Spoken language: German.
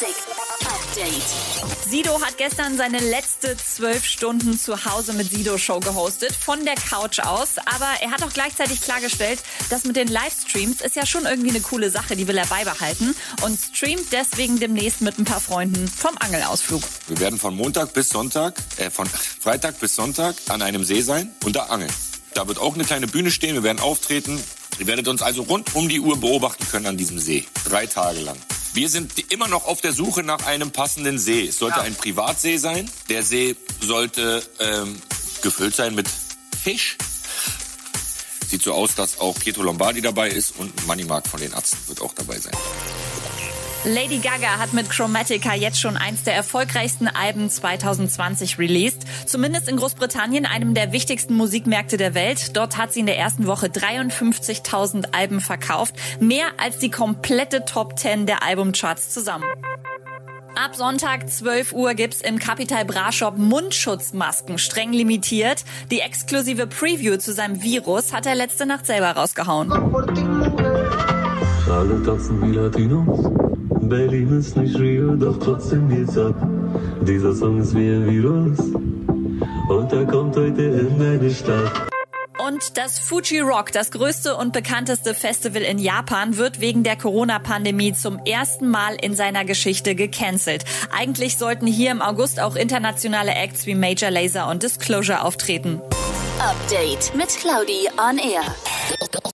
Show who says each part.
Speaker 1: Music Update.
Speaker 2: Sido hat gestern seine letzte zwölf Stunden zu Hause mit Sido Show gehostet, von der Couch aus. Aber er hat auch gleichzeitig klargestellt, dass mit den Livestreams ist ja schon irgendwie eine coole Sache, die will er beibehalten und streamt deswegen demnächst mit ein paar Freunden vom Angelausflug.
Speaker 3: Wir werden von Montag bis Sonntag, äh, von Freitag bis Sonntag an einem See sein und da angeln. Da wird auch eine kleine Bühne stehen, wir werden auftreten. Ihr werdet uns also rund um die Uhr beobachten können an diesem See. Drei Tage lang. Wir sind immer noch auf der Suche nach einem passenden See. Es sollte ein Privatsee sein. Der See sollte ähm, gefüllt sein mit Fisch. Sieht so aus, dass auch Pietro Lombardi dabei ist und Money Mark von den Atzen wird auch dabei sein.
Speaker 2: Lady Gaga hat mit Chromatica jetzt schon eins der erfolgreichsten Alben 2020 released. Zumindest in Großbritannien, einem der wichtigsten Musikmärkte der Welt. Dort hat sie in der ersten Woche 53.000 Alben verkauft. Mehr als die komplette Top 10 der Albumcharts zusammen. Ab Sonntag 12 Uhr gibt's im Capital Bra Shop Mundschutzmasken streng limitiert. Die exklusive Preview zu seinem Virus hat er letzte Nacht selber rausgehauen.
Speaker 4: Alle tanzen wie Latinos. Berlin ist nicht Rio, doch trotzdem geht's ab. Dieser Song ist wie ein Virus. Und er kommt heute in deine Stadt.
Speaker 2: Und das Fuji Rock, das größte und bekannteste Festival in Japan, wird wegen der Corona-Pandemie zum ersten Mal in seiner Geschichte gecancelt. Eigentlich sollten hier im August auch internationale Acts wie Major Laser und Disclosure auftreten.
Speaker 1: Update mit Claudi on Air.